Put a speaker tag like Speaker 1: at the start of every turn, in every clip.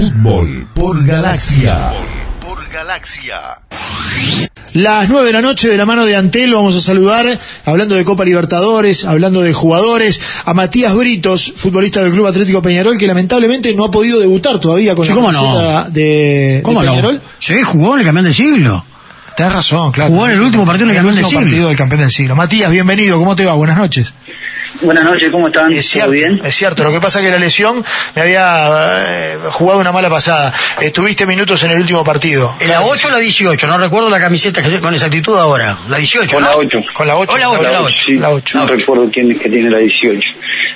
Speaker 1: Fútbol por Galaxia.
Speaker 2: Por Galaxia.
Speaker 3: Las nueve de la noche de la mano de Antel vamos a saludar, hablando de Copa Libertadores, hablando de jugadores, a Matías Britos, futbolista del Club Atlético Peñarol, que lamentablemente no ha podido debutar todavía con
Speaker 4: Sí,
Speaker 3: la
Speaker 4: ¿cómo
Speaker 3: camiseta
Speaker 4: no?
Speaker 3: de,
Speaker 4: ¿Cómo
Speaker 3: de
Speaker 4: no?
Speaker 3: Peñarol.
Speaker 4: Sí, jugó en el campeón del siglo.
Speaker 3: Tenés razón, claro.
Speaker 4: Jugó en el último partido del
Speaker 3: En el
Speaker 4: campeón del siglo.
Speaker 3: partido del campeón del siglo. Matías, bienvenido, ¿cómo te va? Buenas noches.
Speaker 5: Buenas noches, ¿cómo están?
Speaker 3: Es
Speaker 5: ¿Todo bien?
Speaker 3: es cierto. Lo que pasa es que la lesión me había eh, jugado una mala pasada. Estuviste minutos en el último partido.
Speaker 4: ¿En la 8 o la 18? No recuerdo la camiseta que- con exactitud ahora. La 18,
Speaker 5: Con
Speaker 4: ¿no?
Speaker 5: la 8.
Speaker 3: Con la 8.
Speaker 4: Hola, ocho, la ocho.
Speaker 5: Sí,
Speaker 3: La ocho.
Speaker 5: no recuerdo quién es que tiene la 18.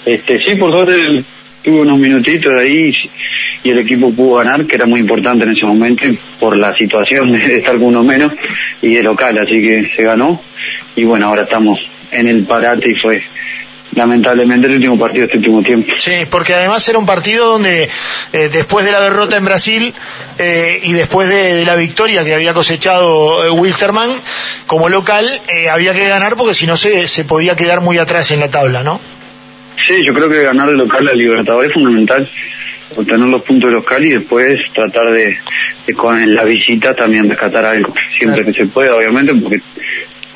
Speaker 5: Este, sí, por suerte tuve unos minutitos ahí y el equipo pudo ganar, que era muy importante en ese momento por la situación de estar con uno menos y de local, así que se ganó. Y bueno, ahora estamos en el parate y fue lamentablemente el último partido de este último tiempo.
Speaker 3: Sí, porque además era un partido donde eh, después de la derrota en Brasil eh, y después de, de la victoria que había cosechado eh, Wilstermann como local, eh, había que ganar porque si no se, se podía quedar muy atrás en la tabla, ¿no?
Speaker 5: Sí, yo creo que ganar de local a Libertadores es fundamental, obtener los puntos de local y después tratar de, de con la visita también rescatar algo, siempre que se pueda, obviamente, porque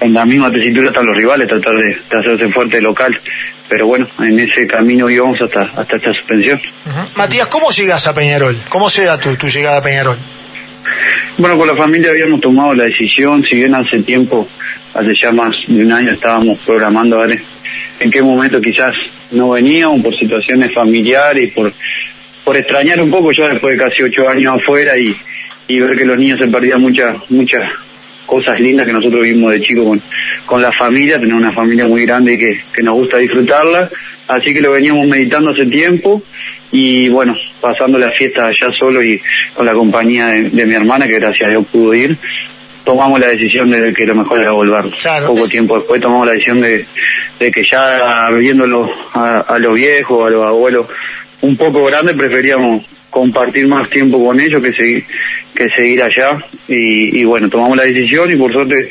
Speaker 5: en la misma tesitura están los rivales, tratar de, de hacerse fuerte local. Pero bueno, en ese camino íbamos hasta, hasta esta suspensión.
Speaker 3: Matías, ¿cómo llegas a Peñarol? ¿Cómo se da tu, tu llegada a Peñarol?
Speaker 5: Bueno, con la familia habíamos tomado la decisión, si bien hace tiempo, hace ya más de un año estábamos programando a ver en qué momento quizás no veníamos por situaciones familiares y por, por extrañar un poco ya después de casi ocho años afuera y, y ver que los niños se perdían muchas, muchas cosas lindas que nosotros vimos de chico con, con la familia, tener una familia muy grande y que, que nos gusta disfrutarla, así que lo veníamos meditando hace tiempo y bueno, pasando la fiesta allá solo y con la compañía de, de mi hermana, que gracias a Dios pudo ir, tomamos la decisión de que lo mejor era volver.
Speaker 3: Claro.
Speaker 5: Poco tiempo después tomamos la decisión de, de que ya viéndolo a, a los viejos, a los abuelos un poco grandes, preferíamos compartir más tiempo con ellos que seguir, que seguir allá. Y, bueno, tomamos la decisión y por suerte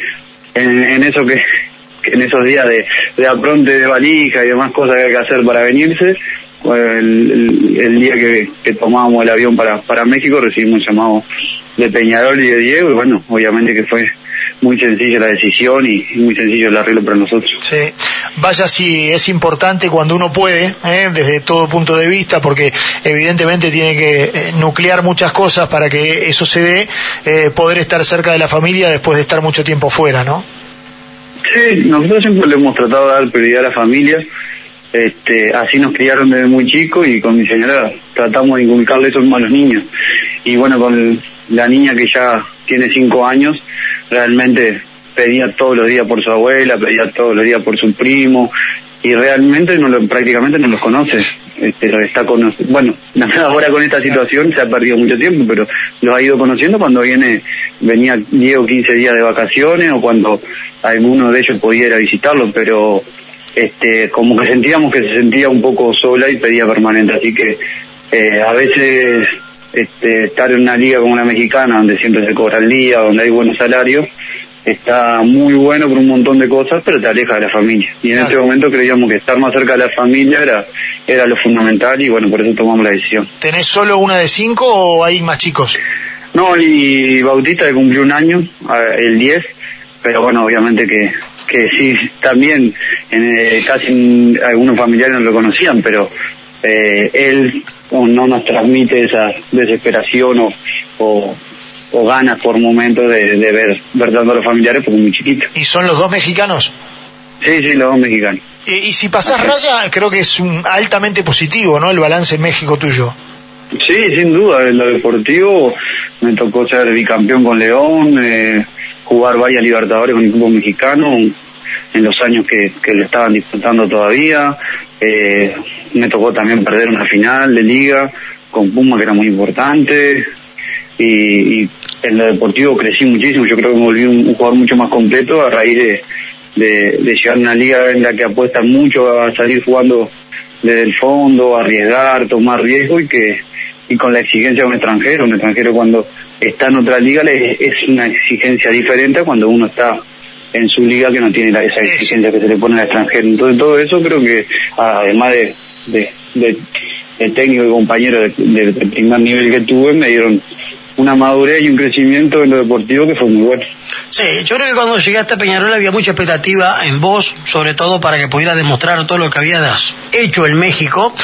Speaker 5: en, en eso que, en esos días de, de apronte de valija y demás cosas que hay que hacer para venirse, el, el- día que, que tomábamos el avión para, para México recibimos un llamado de Peñarol y de Diego y bueno, obviamente que fue muy sencilla la decisión y, muy sencillo el arreglo para nosotros.
Speaker 3: Sí, vaya si es importante cuando uno puede, ¿eh? desde todo punto de vista, porque evidentemente tiene que eh, nuclear muchas cosas para que eso se dé, eh, poder estar cerca de la familia después de estar mucho tiempo fuera, ¿no?
Speaker 5: Sí, nosotros siempre le hemos tratado de dar prioridad a la familia. Este, así nos criaron desde muy chicos y con mi señora tratamos de inculcarle eso a los niños. Y bueno, con la niña que ya tiene cinco años, realmente pedía todos los días por su abuela, pedía todos los días por su primo y realmente no lo, prácticamente no los conoce. Este, está cono- bueno, ahora con esta situación se ha perdido mucho tiempo, pero los ha ido conociendo cuando viene, venía 10 o 15 días de vacaciones o cuando alguno de ellos podía ir a visitarlo, pero este, como que sentíamos que se sentía un poco sola y pedía permanente, así que eh, a veces este, estar en una liga como la mexicana, donde siempre se cobra el día, donde hay buenos salarios, está muy bueno por un montón de cosas, pero te aleja de la familia. Y en
Speaker 3: Claro.
Speaker 5: este momento creíamos que estar más cerca de la familia era, era lo fundamental y bueno, por eso tomamos la decisión.
Speaker 3: ¿Tenés solo una de cinco o hay más chicos?
Speaker 5: No, y Bautista que cumplió un año, el 10, pero bueno, obviamente que, que sí, también en, eh, casi en- algunos familiares no lo conocían, pero eh, él no nos transmite esa desesperación o, o, o ganas por momentos de, de ver, ver tanto a los familiares porque es muy chiquito.
Speaker 3: ¿Y son los dos mexicanos?
Speaker 5: Sí, sí, los dos mexicanos.
Speaker 3: Y, y si pasás raya, creo que es un, altamente positivo, ¿no? El balance en México tuyo.
Speaker 5: Sí, sin duda, en lo deportivo me tocó ser bicampeón con León, eh, jugar varias Libertadores con el equipo mexicano en los años que, que lo estaban disputando todavía, eh, me tocó también perder una final de liga con Puma que era muy importante y, y en lo deportivo crecí muchísimo, yo creo que me volví un, un jugador mucho más completo a raíz de, de, de llegar a una liga en la que apuestan mucho a salir jugando desde el fondo, arriesgar, tomar riesgo y que y con la exigencia de un extranjero, un extranjero cuando está en otra liga le- es una exigencia diferente a cuando uno está en su liga que no tiene la- esa exigencia que se le pone al extranjero. Entonces todo eso creo que además de, de, de el técnico y compañero de, de, de primer nivel que tuve me dieron una madurez y un crecimiento en lo deportivo que fue muy bueno.
Speaker 4: Sí, yo creo que cuando llegaste a Peñarol había mucha expectativa en vos, sobre todo para que pudieras demostrar todo lo que habías hecho en México.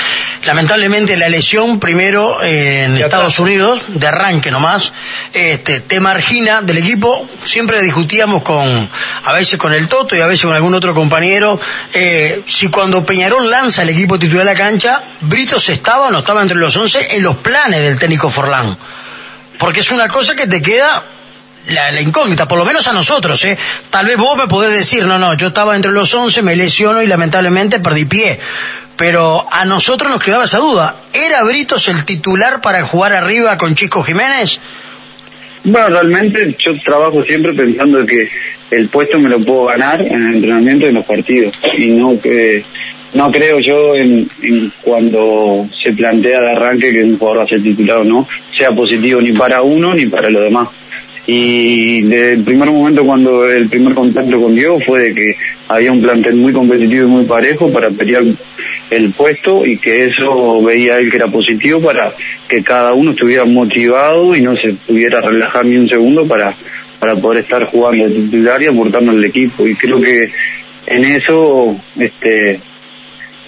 Speaker 4: Lamentablemente la lesión primero eh, en Estados Unidos, de arranque nomás, este, te margina del equipo. Siempre discutíamos con, a veces con el Toto y a veces con algún otro compañero, eh, si cuando Peñarol lanza el equipo titular a la cancha, Britos estaba o no estaba entre los 11 en los planes del técnico Forlán. Porque es una cosa que te queda la, la, incógnita, por lo menos a nosotros, ¿eh? Tal vez vos me podés decir, no, no, yo estaba entre los 11, me lesiono y lamentablemente perdí pie. Pero a nosotros nos quedaba esa duda. ¿Era Britos el titular para jugar arriba con Chico Jiménez?
Speaker 5: Bueno, realmente yo trabajo siempre pensando que el puesto me lo puedo ganar en el entrenamiento y en los partidos. Y no que no creo yo en, en, cuando se plantea de arranque que un jugador va a ser titular o no, sea positivo ni para uno ni para los demás y desde el primer momento cuando el primer contacto con Diego fue de que había un plantel muy competitivo y muy parejo para pelear el puesto y que eso veía él que era positivo para que cada uno estuviera motivado y no se pudiera relajar ni un segundo para para poder estar jugando de titular y aportando al equipo. Y creo que en eso este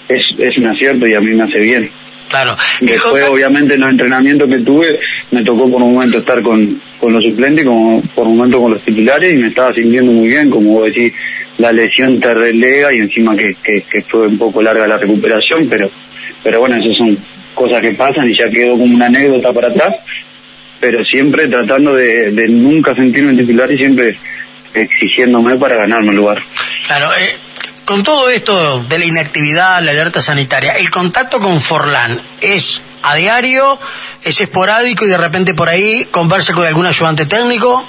Speaker 5: es, es un acierto y a mí me hace bien
Speaker 4: Claro.
Speaker 5: Después, obviamente, en los entrenamientos que tuve, me tocó por un momento estar con, con los suplentes, como por un momento con los titulares, y me estaba sintiendo muy bien, como vos decís, la lesión te relega y encima que, que, que fue un poco larga la recuperación, pero, pero bueno, esas son cosas que pasan y ya quedó como una anécdota para atrás, pero siempre tratando de, de nunca sentirme titular y siempre exigiéndome para ganarme el lugar.
Speaker 4: Claro, eh, con todo esto de la inactividad, la alerta sanitaria, ¿el contacto con Forlán es a diario, es esporádico y de repente por ahí conversa con algún ayudante técnico?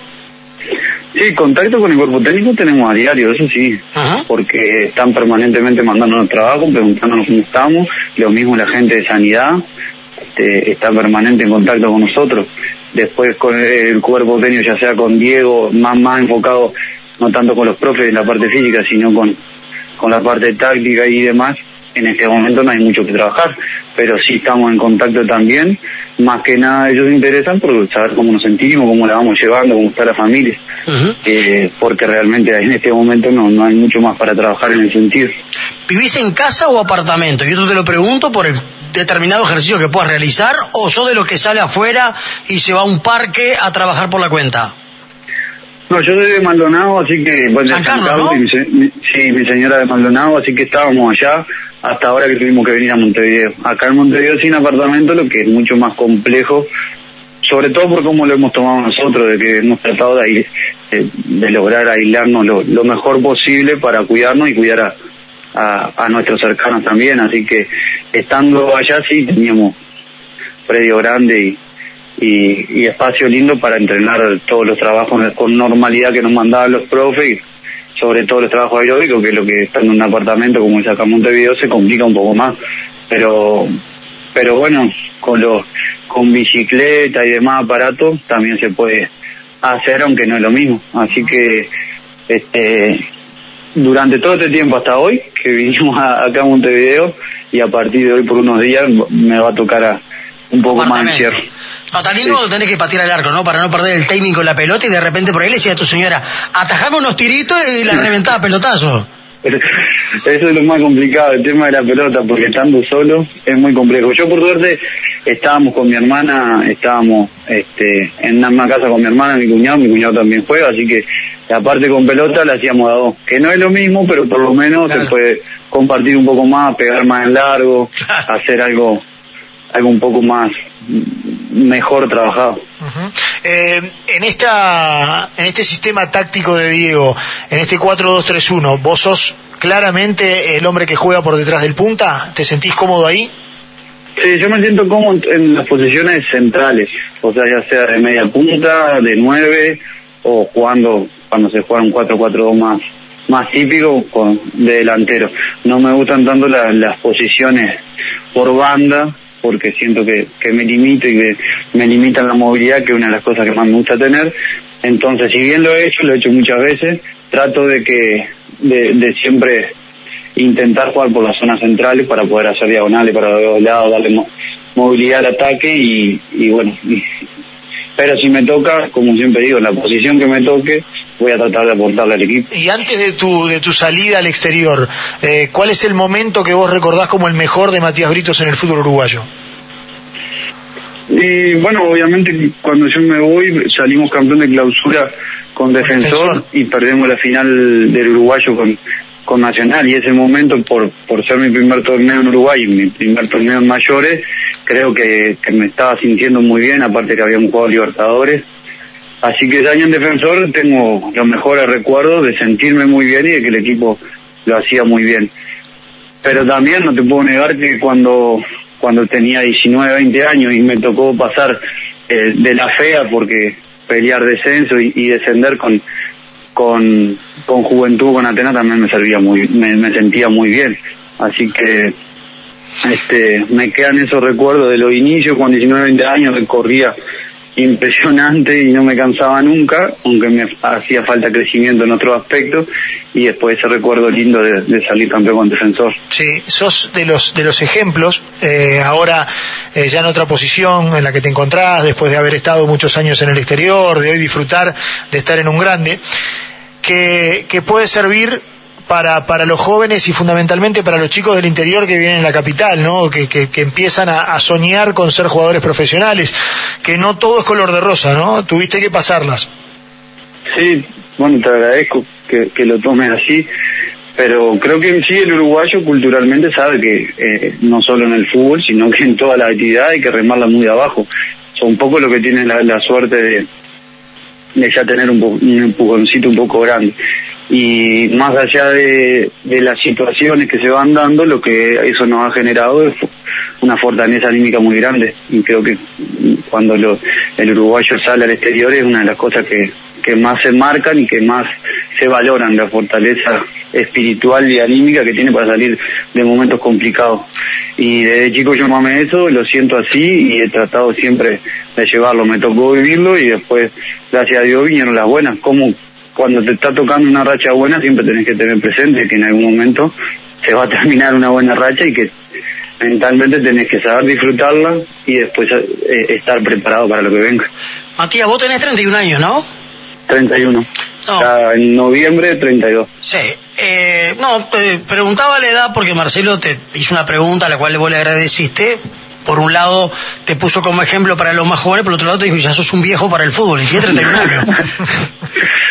Speaker 5: Sí, contacto con el cuerpo técnico tenemos a diario, eso sí, Ajá. porque están permanentemente mandándonos trabajo, preguntándonos cómo estamos, lo mismo la gente de sanidad, este, está permanente en contacto con nosotros. Después con el cuerpo técnico, ya sea con Diego, más, más enfocado, no tanto con los profes en la parte física, sino con, con la parte táctica y demás, en este momento no hay mucho que trabajar, pero sí estamos en contacto también, más que nada ellos se interesan por saber cómo nos sentimos, cómo la vamos llevando, cómo está la familia, uh -huh. eh, porque realmente en este momento no, no hay mucho más para trabajar en el sentido.
Speaker 4: ¿Vivís en casa o apartamento? Y esto te lo pregunto por el determinado ejercicio que puedas realizar, o sos de los que sale afuera y se va a un parque a trabajar por la cuenta?
Speaker 5: No, yo soy de Maldonado, así que... Bueno,
Speaker 4: San Carlos, ¿no?
Speaker 5: mi, mi, sí, mi señora de Maldonado, así que estábamos allá hasta ahora que tuvimos que venir a Montevideo. Acá en Montevideo sin apartamento, lo que es mucho más complejo, sobre todo por cómo lo hemos tomado nosotros, de que hemos tratado de, de, de lograr aislarnos lo, lo, mejor posible para cuidarnos y cuidar a, a, a nuestros cercanos también. Así que estando allá sí teníamos predio grande y y, y, espacio lindo para entrenar todos los trabajos con normalidad que nos mandaban los profes y sobre todo los trabajos aeróbicos que es lo que está en un apartamento como es acá en Montevideo se complica un poco más. Pero pero bueno con los con bicicleta y demás aparatos también se puede hacer aunque no es lo mismo. Así que este durante todo este tiempo hasta hoy que vinimos a, acá a Montevideo y a partir de hoy por unos días me va a tocar a, un poco más encierro
Speaker 4: no, también sí. tenés que patear el arco, ¿no? Para no perder el timing con la pelota y de repente por ahí le decía a tu señora, atajame unos tiritos y la reventaba pelotazo.
Speaker 5: Eso es lo más complicado, el tema de la pelota, porque estando solo es muy complejo. Yo por suerte estábamos con mi hermana, estábamos este, en una casa con mi hermana, mi cuñado, mi cuñado también juega, así que la parte con pelota la hacíamos a dos, que no es lo mismo, pero por lo menos claro. se puede compartir un poco más, pegar más en largo, hacer algo, algo un poco más mejor trabajado.
Speaker 3: Uh -huh. eh, en esta en este sistema táctico de Diego, en este 4-2-3-1, ¿vos sos claramente el hombre que juega por detrás del punta? ¿Te sentís cómodo ahí?
Speaker 5: Sí, yo me siento cómodo en las posiciones centrales, o sea, ya sea de media punta, de nueve, o jugando, cuando se juega un 4-4-2 más más típico con, de delantero. No me gustan tanto la, las posiciones por banda, porque siento que, que me limito y que me limitan la movilidad, que es una de las cosas que más me gusta tener. Entonces, si bien lo he hecho, lo he hecho muchas veces, trato de que, de, de siempre intentar jugar por las zonas centrales para poder hacer diagonales para los lados, darle movilidad al ataque y bueno, pero si me toca, como siempre digo, en la posición que me toque, voy a tratar de aportarle al equipo.
Speaker 3: Y antes de tu, de tu salida al exterior, eh, ¿cuál es el momento que vos recordás como el mejor de Matías Britos en el fútbol uruguayo?
Speaker 5: Y bueno, obviamente cuando yo me voy salimos campeón de clausura con defensor, y perdemos la final del uruguayo con, con Nacional y ese momento por, por ser mi primer torneo en Uruguay, mi primer torneo en mayores, creo que, me estaba sintiendo muy bien, aparte que habíamos jugado Libertadores. Así que ese año en defensor tengo los mejores recuerdos de sentirme muy bien y de que el equipo lo hacía muy bien. Pero también no te puedo negar que cuando, cuando tenía 19, 20 años y me tocó pasar eh, de la fea porque pelear descenso y, descender con, con, con juventud, con Atenas también me servía muy, me, sentía muy bien. Así que este, me quedan esos recuerdos de los inicios, con 19, 20 años, que corría impresionante y no me cansaba nunca, aunque me hacía falta crecimiento en otros aspectos, y después ese recuerdo lindo de, salir campeón con defensor.
Speaker 3: Sí, sos de los, de los ejemplos, eh, ahora eh, ya en otra posición en la que te encontrás, después de haber estado muchos años en el exterior, de hoy disfrutar de estar en un grande, que, que puede servir para, para los jóvenes y fundamentalmente para los chicos del interior que vienen a la capital, ¿no? Que, que, empiezan a, soñar con ser jugadores profesionales, que no todo es color de rosa, ¿no? Tuviste que pasarlas.
Speaker 5: Sí, bueno, te agradezco que, que lo tomes así, pero creo que en sí el uruguayo culturalmente sabe que eh, no solo en el fútbol, sino que en toda la actividad hay que remarla muy abajo. Son un poco lo que tiene la, la suerte de, de ya tener un, un empujoncito un poco grande y más allá de, las situaciones que se van dando, lo que eso nos ha generado es una fortaleza anímica muy grande y creo que cuando lo, el uruguayo sale al exterior es una de las cosas que, más se marcan y que más se valoran, la fortaleza espiritual y anímica que tiene para salir de momentos complicados. Y desde chico yo mamé eso, lo siento así y he tratado siempre de llevarlo. Me tocó vivirlo y después, gracias a Dios, vinieron las buenas. como cuando te está tocando una racha buena siempre tenés que tener presente que en algún momento se va a terminar una buena racha y que mentalmente tenés que saber disfrutarla y después eh, estar preparado para lo que venga.
Speaker 4: Matías, vos tenés 31 años, ¿no?
Speaker 5: 31. No. en noviembre 32.
Speaker 4: Sí. Eh, no, eh, preguntaba la edad porque Marcelo te hizo una pregunta a la cual vos le agradeciste por un lado te puso como ejemplo para los más jóvenes, por otro lado te dijo, ya sos un viejo para el fútbol, y tiene 31 años.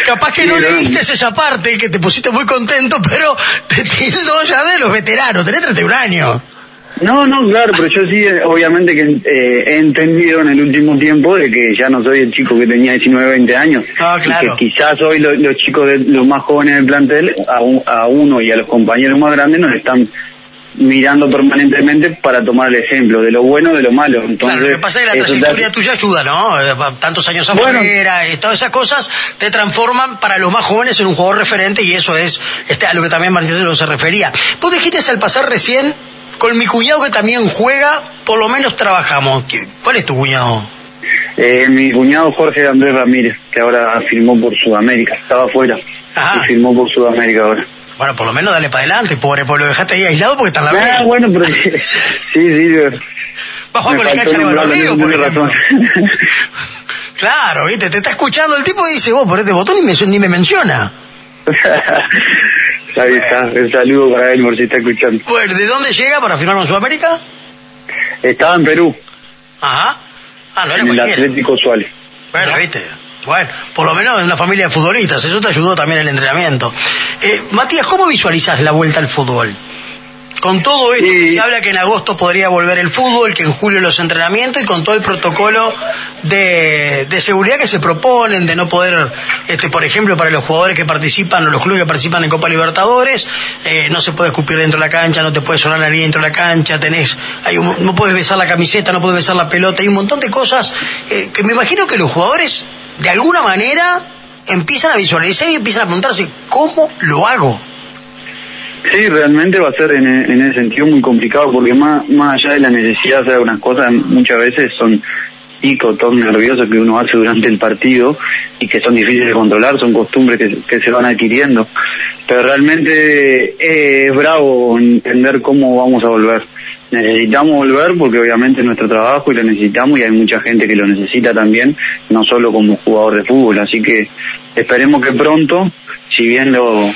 Speaker 4: Capaz que no leíste esa parte, que te pusiste muy contento, pero te tildo ya de los veteranos, tenés 31 años.
Speaker 5: No, no, claro, pero yo sí, eh, obviamente que eh, he entendido en el último tiempo de que ya no soy el chico que tenía 19, 20 años.
Speaker 4: Ah, claro.
Speaker 5: Y que quizás hoy los chicos, de, los más jóvenes del plantel, a, a uno y a los compañeros más grandes nos están mirando permanentemente para tomar el ejemplo de lo bueno de lo malo. Entonces,
Speaker 4: lo que pasa es que la trayectoria tuya ayuda, ¿no? Tantos años afuera y todas esas cosas te transforman para los más jóvenes en un jugador referente y eso es este, a lo que también Martín se refería. Vos dijiste al pasar recién con mi cuñado que también juega, por lo menos trabajamos. ¿Cuál es tu cuñado?
Speaker 5: Eh, mi cuñado Jorge Andrés Ramírez, que ahora firmó por Sudamérica, estaba afuera y firmó por Sudamérica ahora.
Speaker 4: Bueno, por lo menos dale para adelante, pobre, pues lo dejaste ahí aislado porque está en la
Speaker 5: vega. Ah, bueno, pero sí, sí.
Speaker 4: Va a jugar con el cacha de por ejemplo. claro, viste, te está escuchando el tipo y dice, vos por este botón ni me, ni me menciona.
Speaker 5: Ahí está, el saludo para él por si está escuchando.
Speaker 4: Bueno, ¿de dónde llega para firmar en Sudamérica?
Speaker 5: Estaba en Perú.
Speaker 4: Ajá. Ah, no era
Speaker 5: en el Atlético Suárez.
Speaker 4: Bueno, viste. Bueno, por lo menos en una familia de futbolistas, eso te ayudó también el entrenamiento. Eh, Matías, ¿cómo visualizas la vuelta al fútbol? Con todo esto, se habla que en agosto podría volver el fútbol, que en julio los entrenamientos y con todo el protocolo de, seguridad que se proponen, de no poder, este, por ejemplo, para los jugadores que participan o los clubes que participan en Copa Libertadores, eh, no se puede escupir dentro de la cancha, no te puedes sonar la línea dentro de la cancha, tenés, hay no puedes besar la camiseta, no puedes besar la pelota, hay un montón de cosas eh, que me imagino que los jugadores, de alguna manera, empiezan a visualizar y empiezan a preguntarse, ¿cómo lo hago?
Speaker 5: Sí, realmente va a ser en, en, ese sentido muy complicado porque más, más allá de la necesidad de hacer algunas cosas, muchas veces son picos, todos nerviosos que uno hace durante el partido y que son difíciles de controlar, son costumbres que, que se van adquiriendo. pero realmente eh, es bravo entender cómo vamos a volver. Necesitamos volver porque obviamente es nuestro trabajo y lo necesitamos y hay mucha gente que lo necesita también, no solo como jugador de fútbol, así que esperemos que pronto, si bien lo,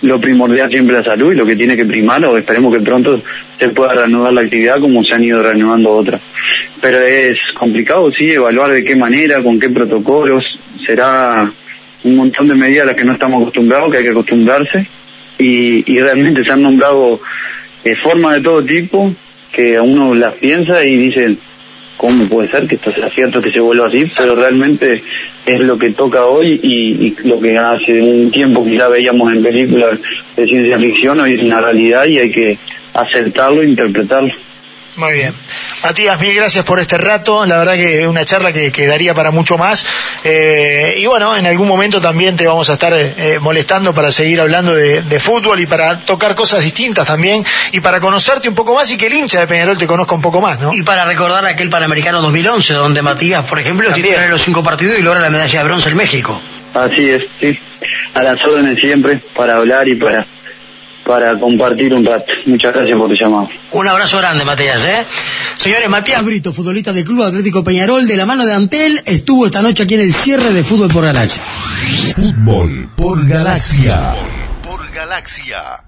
Speaker 5: lo primordial siempre la salud y lo que tiene que primar, o esperemos que pronto se pueda reanudar la actividad como se han ido reanudando otras. Pero es complicado, sí, evaluar de qué manera, con qué protocolos, será un montón de medidas a las que no estamos acostumbrados, que hay que acostumbrarse, y, y realmente se han nombrado eh, formas de todo tipo que a uno las piensa y dice, ¿cómo puede ser que esto sea cierto que se vuelva así? Pero realmente es lo que toca hoy y, lo que hace un tiempo ya veíamos en películas de ciencia ficción, hoy es una realidad y hay que aceptarlo e interpretarlo.
Speaker 3: Muy bien. Matías, mil gracias por este rato. La verdad que es una charla que, que daría para mucho más. Eh, y bueno, en algún momento también te vamos a estar eh, molestando para seguir hablando de, de, fútbol y para tocar cosas distintas también y para conocerte un poco más y que el hincha de Peñarol te conozca un poco más, ¿no?
Speaker 4: Y para recordar aquel Panamericano 2011, donde Matías, por ejemplo, tiene los cinco partidos y logra la medalla de bronce en México.
Speaker 5: Así es, sí. A las órdenes siempre para hablar y para para compartir un rato. Muchas gracias por tu llamado.
Speaker 4: Un abrazo grande, Matías, ¿eh? Señores, Matías Brito, futbolista del Club Atlético Peñarol, de la mano de Antel, estuvo esta noche aquí en el cierre de Fútbol por Galaxia.
Speaker 1: Fútbol por Galaxia.
Speaker 2: Por Galaxia.